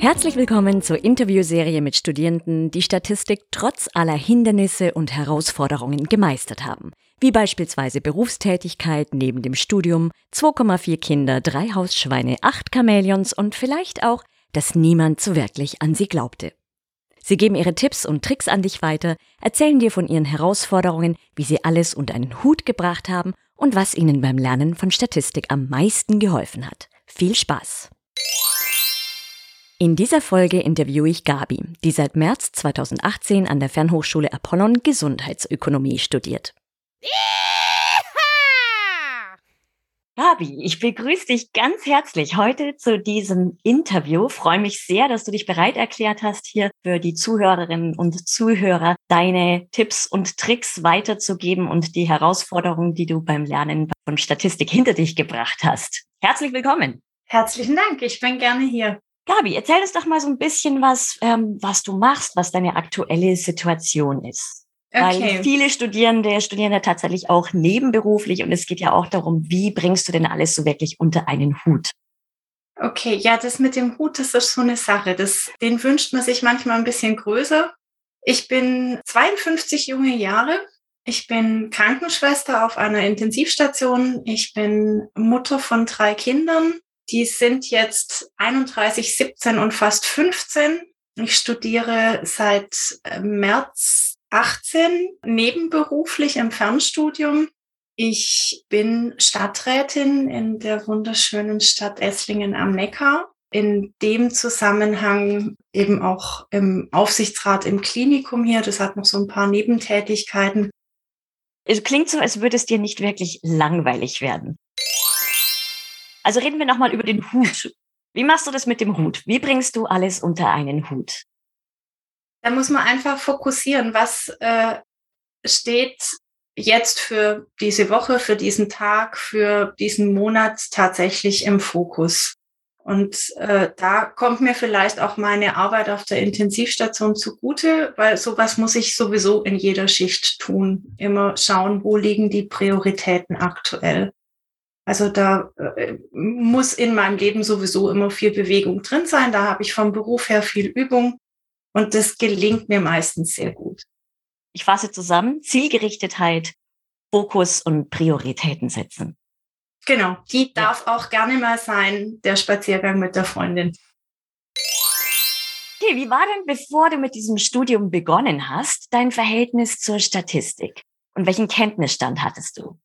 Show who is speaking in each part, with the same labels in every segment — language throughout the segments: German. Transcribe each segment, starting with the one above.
Speaker 1: Herzlich willkommen zur Interviewserie mit Studierenden, die Statistik trotz aller Hindernisse und Herausforderungen gemeistert haben. Wie beispielsweise Berufstätigkeit neben dem Studium, 2,4 Kinder, drei Hausschweine, acht Chamäleons und vielleicht auch, dass niemand so wirklich an sie glaubte. Sie geben ihre Tipps und Tricks an dich weiter, erzählen dir von ihren Herausforderungen, wie sie alles unter einen Hut gebracht haben und was ihnen beim Lernen von Statistik am meisten geholfen hat. Viel Spaß! In dieser Folge interviewe ich Gabi, die seit März 2018 an der Fernhochschule Apollon Gesundheitsökonomie studiert. Gabi, ich begrüße dich ganz herzlich heute zu diesem Interview. Freue mich sehr, dass du dich bereit erklärt hast, hier für die Zuhörerinnen und Zuhörer deine Tipps und Tricks weiterzugeben und die Herausforderungen, die du beim Lernen von Statistik hinter dich gebracht hast. Herzlich willkommen.
Speaker 2: Herzlichen Dank, ich bin gerne hier.
Speaker 1: Gabi, erzähl uns doch mal so ein bisschen was, ähm, was du machst, was deine aktuelle Situation ist. Okay. Weil viele Studierende studieren ja tatsächlich auch nebenberuflich und es geht ja auch darum, wie bringst du denn alles so wirklich unter einen Hut?
Speaker 2: Okay, ja, das mit dem Hut, das ist so eine Sache. Das, den wünscht man sich manchmal ein bisschen größer. Ich bin 52 junge Jahre. Ich bin Krankenschwester auf einer Intensivstation. Ich bin Mutter von drei Kindern. Die sind jetzt 31, 17 und fast 15. Ich studiere seit äh, März 18 nebenberuflich im Fernstudium. Ich bin Stadträtin in der wunderschönen Stadt Esslingen am Neckar. In dem Zusammenhang eben auch im Aufsichtsrat im Klinikum hier. Das hat noch so ein paar Nebentätigkeiten.
Speaker 1: Es klingt so, als würde es dir nicht wirklich langweilig werden. Also reden wir nochmal über den Hut. Wie machst du das mit dem Hut? Wie bringst du alles unter einen Hut?
Speaker 2: Da muss man einfach fokussieren, was äh, steht jetzt für diese Woche, für diesen Tag, für diesen Monat tatsächlich im Fokus. Und äh, da kommt mir vielleicht auch meine Arbeit auf der Intensivstation zugute, weil sowas muss ich sowieso in jeder Schicht tun. Immer schauen, wo liegen die Prioritäten aktuell. Also da äh, muss in meinem Leben sowieso immer viel Bewegung drin sein. Da habe ich vom Beruf her viel Übung und das gelingt mir meistens sehr gut.
Speaker 1: Ich fasse zusammen, Zielgerichtet Fokus und Prioritäten setzen.
Speaker 2: Genau, die darf ja. auch gerne mal sein, der Spaziergang mit der Freundin.
Speaker 1: Okay, wie war denn, bevor du mit diesem Studium begonnen hast, dein Verhältnis zur Statistik? Und welchen Kenntnisstand hattest du?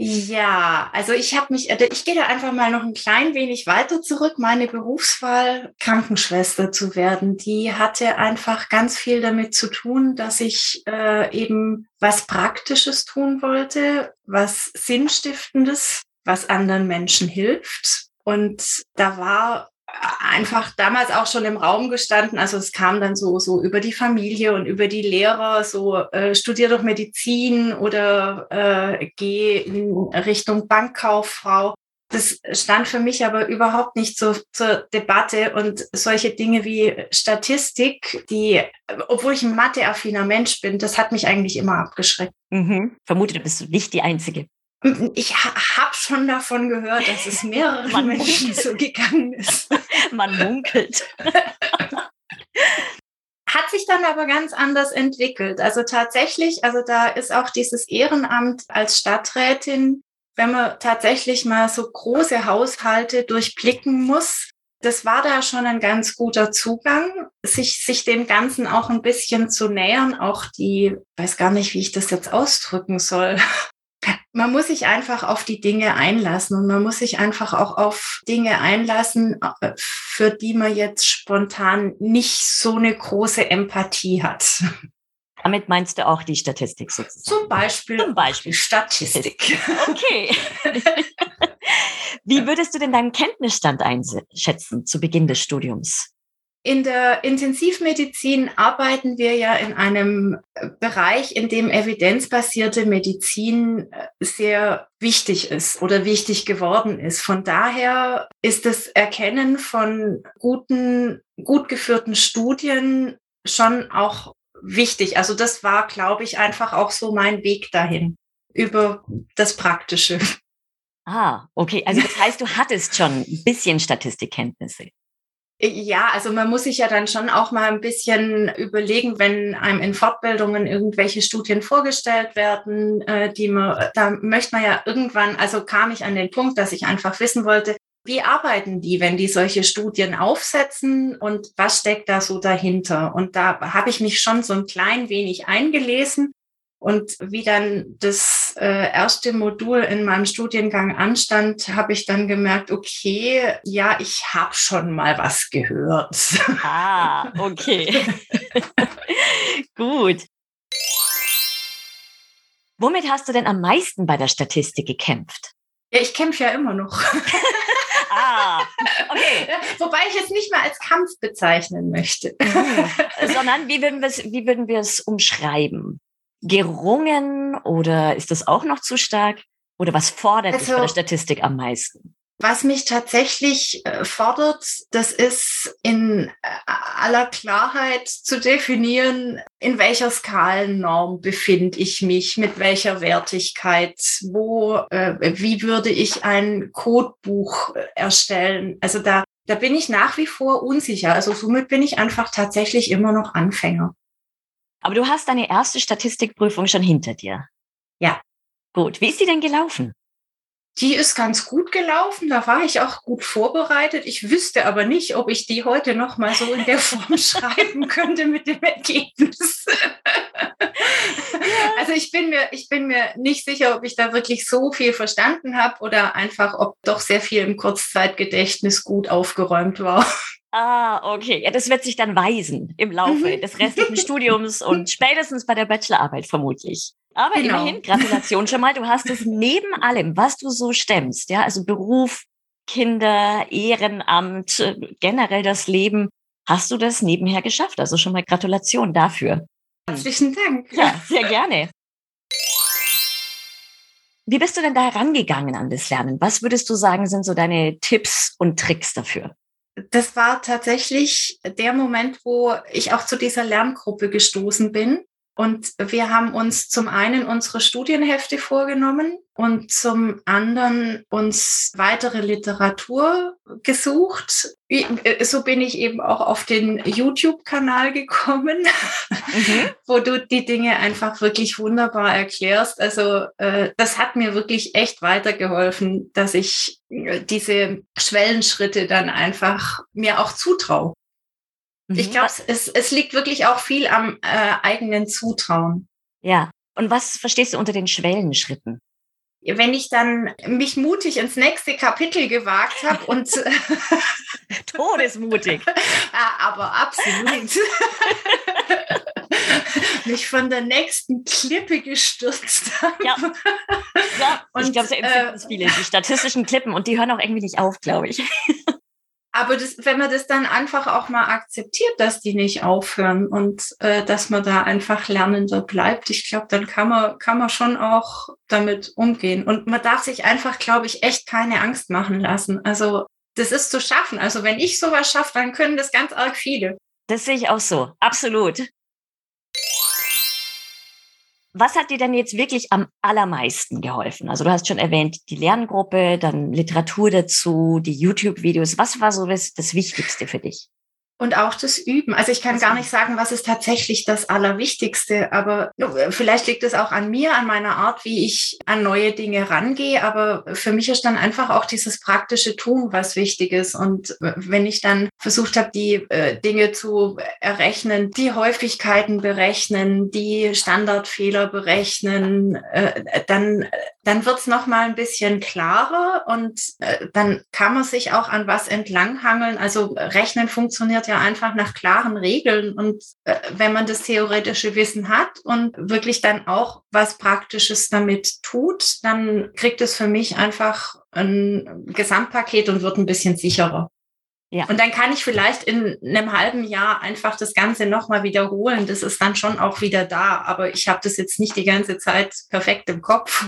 Speaker 2: Ja, also ich habe mich, äh, ich gehe da einfach mal noch ein klein wenig weiter zurück. Meine Berufswahl, Krankenschwester zu werden, die hatte einfach ganz viel damit zu tun, dass ich äh, eben was Praktisches tun wollte, was Sinnstiftendes, was anderen Menschen hilft. Und da war einfach damals auch schon im Raum gestanden. Also es kam dann so, so über die Familie und über die Lehrer, so äh, studier doch Medizin oder äh, geh in Richtung Bankkauffrau. Das stand für mich aber überhaupt nicht so zur Debatte und solche Dinge wie Statistik, die, obwohl ich ein matheaffiner Mensch bin, das hat mich eigentlich immer abgeschreckt.
Speaker 1: Mhm. Vermute, du bist nicht die Einzige.
Speaker 2: Ich habe schon davon gehört, dass es mehreren Menschen so gegangen ist.
Speaker 1: Man munkelt.
Speaker 2: Hat sich dann aber ganz anders entwickelt. Also tatsächlich, also da ist auch dieses Ehrenamt als Stadträtin, wenn man tatsächlich mal so große Haushalte durchblicken muss, das war da schon ein ganz guter Zugang, sich, sich dem Ganzen auch ein bisschen zu nähern, auch die, weiß gar nicht, wie ich das jetzt ausdrücken soll, man muss sich einfach auf die Dinge einlassen und man muss sich einfach auch auf Dinge einlassen, äh, für die man jetzt spontan nicht so eine große Empathie hat.
Speaker 1: Damit meinst du auch die Statistik
Speaker 2: sozusagen? Zum Beispiel.
Speaker 1: Zum Beispiel Statistik. Okay. Wie würdest du denn deinen Kenntnisstand einschätzen zu Beginn des Studiums?
Speaker 2: In der Intensivmedizin arbeiten wir ja in einem Bereich, in dem evidenzbasierte Medizin äh, sehr wichtig ist oder wichtig geworden ist. Von daher ist das Erkennen von guten, gut geführten Studien schon auch wichtig. Also das war, glaube ich, einfach auch so mein Weg dahin über das Praktische.
Speaker 1: Ah, okay. Also das heißt, du hattest schon ein bisschen Statistikkenntnisse.
Speaker 2: Ja, also man muss sich ja dann schon auch mal ein bisschen überlegen, wenn einem in Fortbildungen irgendwelche Studien vorgestellt werden, äh, die man, da möchte man ja irgendwann, also kam ich an den Punkt, dass ich einfach wissen wollte, wie arbeiten die, wenn die solche Studien aufsetzen und was steckt da so dahinter? Und da habe ich mich schon so ein klein wenig eingelesen und wie dann das äh, erste Modul in meinem Studiengang anstand, habe ich dann gemerkt, okay, ja, ich habe schon mal was gehört.
Speaker 1: Ah, okay. Gut. Womit hast du denn am meisten bei der Statistik gekämpft?
Speaker 2: Ja, ich kämpfe ja immer noch.
Speaker 1: ah, okay.
Speaker 2: Wobei ich es nicht mehr als Kampf bezeichnen möchte.
Speaker 1: Mhm. Sondern wie würden wir es, wie würden wir es umschreiben? Gerungen oder ist das auch noch zu stark? Oder was fordert also, dich bei der Statistik am meisten?
Speaker 2: Was mich tatsächlich äh, fordert, das ist in äh, aller Klarheit zu definieren, in welcher Skalennorm befinde ich mich, mit welcher Wertigkeit, wo, äh, wie würde ich ein Codebuch erstellen. Also da, da bin ich nach wie vor unsicher. Also somit bin ich einfach tatsächlich immer noch Anfänger.
Speaker 1: Aber du hast deine erste Statistikprüfung schon hinter dir.
Speaker 2: Ja.
Speaker 1: Gut. Wie ist die denn gelaufen?
Speaker 2: Die ist ganz gut gelaufen, da war ich auch gut vorbereitet. Ich wüsste aber nicht, ob ich die heute noch mal so in der Form schreiben könnte mit dem Ergebnis. also ich bin mir, ich bin mir nicht sicher, ob ich da wirklich so viel verstanden habe oder einfach, ob doch sehr viel im Kurzzeitgedächtnis gut aufgeräumt war.
Speaker 1: Ah, okay. Ja, das wird sich dann weisen im Laufe mhm. des restlichen Studiums und spätestens bei der Bachelorarbeit vermutlich. Aber genau. immerhin, Gratulation schon mal. Du hast es neben allem, was du so stemmst, ja, also Beruf, Kinder, Ehrenamt, äh, generell das Leben, hast du das nebenher geschafft. Also schon mal Gratulation dafür.
Speaker 2: Herzlichen Dank.
Speaker 1: Ja, sehr gerne. Wie bist du denn da herangegangen an das Lernen? Was würdest du sagen, sind so deine Tipps und Tricks dafür?
Speaker 2: Das war tatsächlich der Moment, wo ich auch zu dieser Lerngruppe gestoßen bin. Und wir haben uns zum einen unsere Studienhefte vorgenommen und zum anderen uns weitere Literatur gesucht. Äh, so bin ich eben auch auf den YouTube-Kanal gekommen, mhm. wo du die Dinge einfach wirklich wunderbar erklärst. Also äh, das hat mir wirklich echt weitergeholfen, dass ich äh, diese Schwellenschritte dann einfach mir auch zutraue. Mhm. Ich glaube, es, es liegt wirklich auch viel am äh, eigenen Zutrauen.
Speaker 1: Ja. Und was verstehst du unter den Schwellenschritten?
Speaker 2: Wenn ich dann mich mutig ins nächste Kapitel gewagt habe und
Speaker 1: todesmutig.
Speaker 2: ja, aber absolut. mich von der nächsten Klippe gestürzt habe.
Speaker 1: Ja, ja und, ich glaube, so empfinden äh, viele, die statistischen Klippen und die hören auch irgendwie nicht auf, glaube ich.
Speaker 2: Aber das, wenn man das dann einfach auch mal akzeptiert, dass die nicht aufhören und äh, dass man da einfach lernender bleibt, ich glaube, dann kann man, kann man schon auch damit umgehen. Und man darf sich einfach, glaube ich, echt keine Angst machen lassen. Also das ist zu schaffen. Also wenn ich sowas schaffe, dann können das ganz arg viele.
Speaker 1: Das sehe ich auch so. Absolut. Was hat dir denn jetzt wirklich am allermeisten geholfen? Also du hast schon erwähnt, die Lerngruppe, dann Literatur dazu, die YouTube-Videos. Was war so das, das Wichtigste für dich?
Speaker 2: Und auch das Üben. Also ich kann das gar nicht sagen, was ist tatsächlich das Allerwichtigste, aber vielleicht liegt es auch an mir, an meiner Art, wie ich an neue Dinge rangehe. Aber für mich ist dann einfach auch dieses praktische Tun was Wichtiges. Und wenn ich dann versucht habe, die äh, Dinge zu errechnen, die Häufigkeiten berechnen, die Standardfehler berechnen, äh, dann, dann wird's noch mal ein bisschen klarer und äh, dann kann man sich auch an was entlanghangeln. Also Rechnen funktioniert ja einfach nach klaren Regeln. Und äh, wenn man das theoretische Wissen hat und wirklich dann auch was Praktisches damit tut, dann kriegt es für mich einfach ein Gesamtpaket und wird ein bisschen sicherer. Ja. Und dann kann ich vielleicht in einem halben Jahr einfach das Ganze nochmal wiederholen. Das ist dann schon auch wieder da. Aber ich habe das jetzt nicht die ganze Zeit perfekt im Kopf.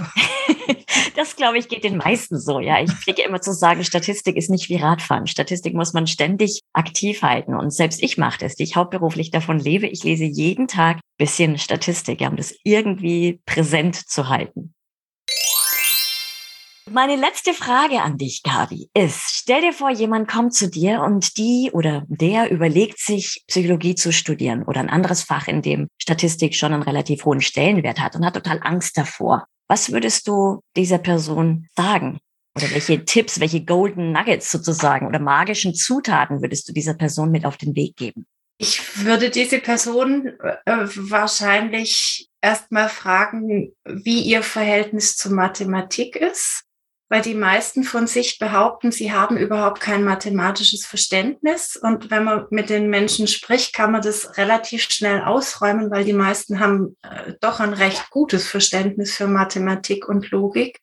Speaker 1: das, glaube ich, geht den meisten so. Ja, ich pflege immer zu sagen, Statistik ist nicht wie Radfahren. Statistik muss man ständig aktiv halten. Und selbst ich mache das, die ich hauptberuflich davon lebe. Ich lese jeden Tag bisschen Statistik, ja, um das irgendwie präsent zu halten. Meine letzte Frage an dich, Gabi, ist, stell dir vor, jemand kommt zu dir und die oder der überlegt sich, Psychologie zu studieren oder ein anderes Fach, in dem Statistik schon einen relativ hohen Stellenwert hat und hat total Angst davor. Was würdest du dieser Person sagen? Oder welche Tipps, welche Golden Nuggets sozusagen oder magischen Zutaten würdest du dieser Person mit auf den Weg geben?
Speaker 2: Ich würde diese Person äh, wahrscheinlich erstmal fragen, wie ihr Verhältnis zu Mathematik ist weil die meisten von sich behaupten, sie haben überhaupt kein mathematisches Verständnis. Und wenn man mit den Menschen spricht, kann man das relativ schnell ausräumen, weil die meisten haben äh, doch ein recht gutes Verständnis für Mathematik und Logik.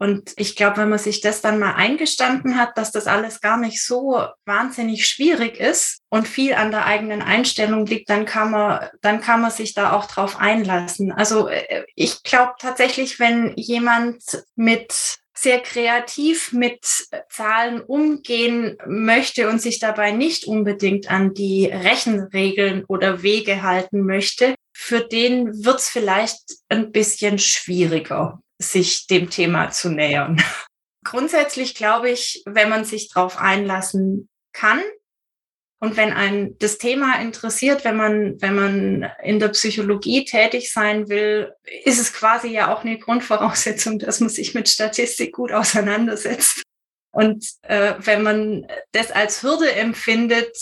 Speaker 2: Und ich glaube, wenn man sich das dann mal eingestanden hat, dass das alles gar nicht so wahnsinnig schwierig ist und viel an der eigenen Einstellung liegt, dann kann man, dann kann man sich da auch drauf einlassen. Also äh, ich glaube tatsächlich, wenn jemand mit sehr kreativ mit Zahlen umgehen möchte und sich dabei nicht unbedingt an die Rechenregeln oder Wege halten möchte, für den wird es vielleicht ein bisschen schwieriger, sich dem Thema zu nähern. Grundsätzlich glaube ich, wenn man sich darauf einlassen kann, und wenn ein das Thema interessiert, wenn man, wenn man in der Psychologie tätig sein will, ist es quasi ja auch eine Grundvoraussetzung, dass man sich mit Statistik gut auseinandersetzt. Und äh, wenn man das als Hürde empfindet,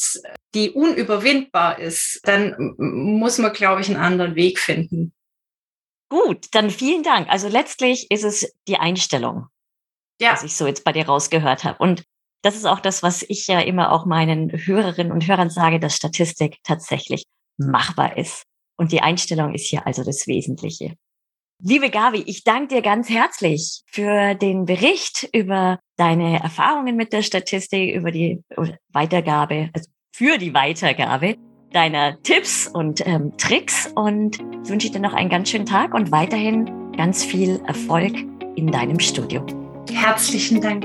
Speaker 2: die unüberwindbar ist, dann muss man, glaube ich, einen anderen Weg finden.
Speaker 1: Gut, dann vielen Dank. Also letztlich ist es die Einstellung, ja. was ich so jetzt bei dir rausgehört habe. Und das ist auch das, was ich ja immer auch meinen Hörerinnen und Hörern sage, dass Statistik tatsächlich machbar ist. Und die Einstellung ist hier also das Wesentliche. Liebe Gavi, ich danke dir ganz herzlich für den Bericht über deine Erfahrungen mit der Statistik, über die Weitergabe, also für die Weitergabe deiner Tipps und ähm, Tricks. Und ich wünsche dir noch einen ganz schönen Tag und weiterhin ganz viel Erfolg in deinem Studio.
Speaker 2: Herzlichen Dank.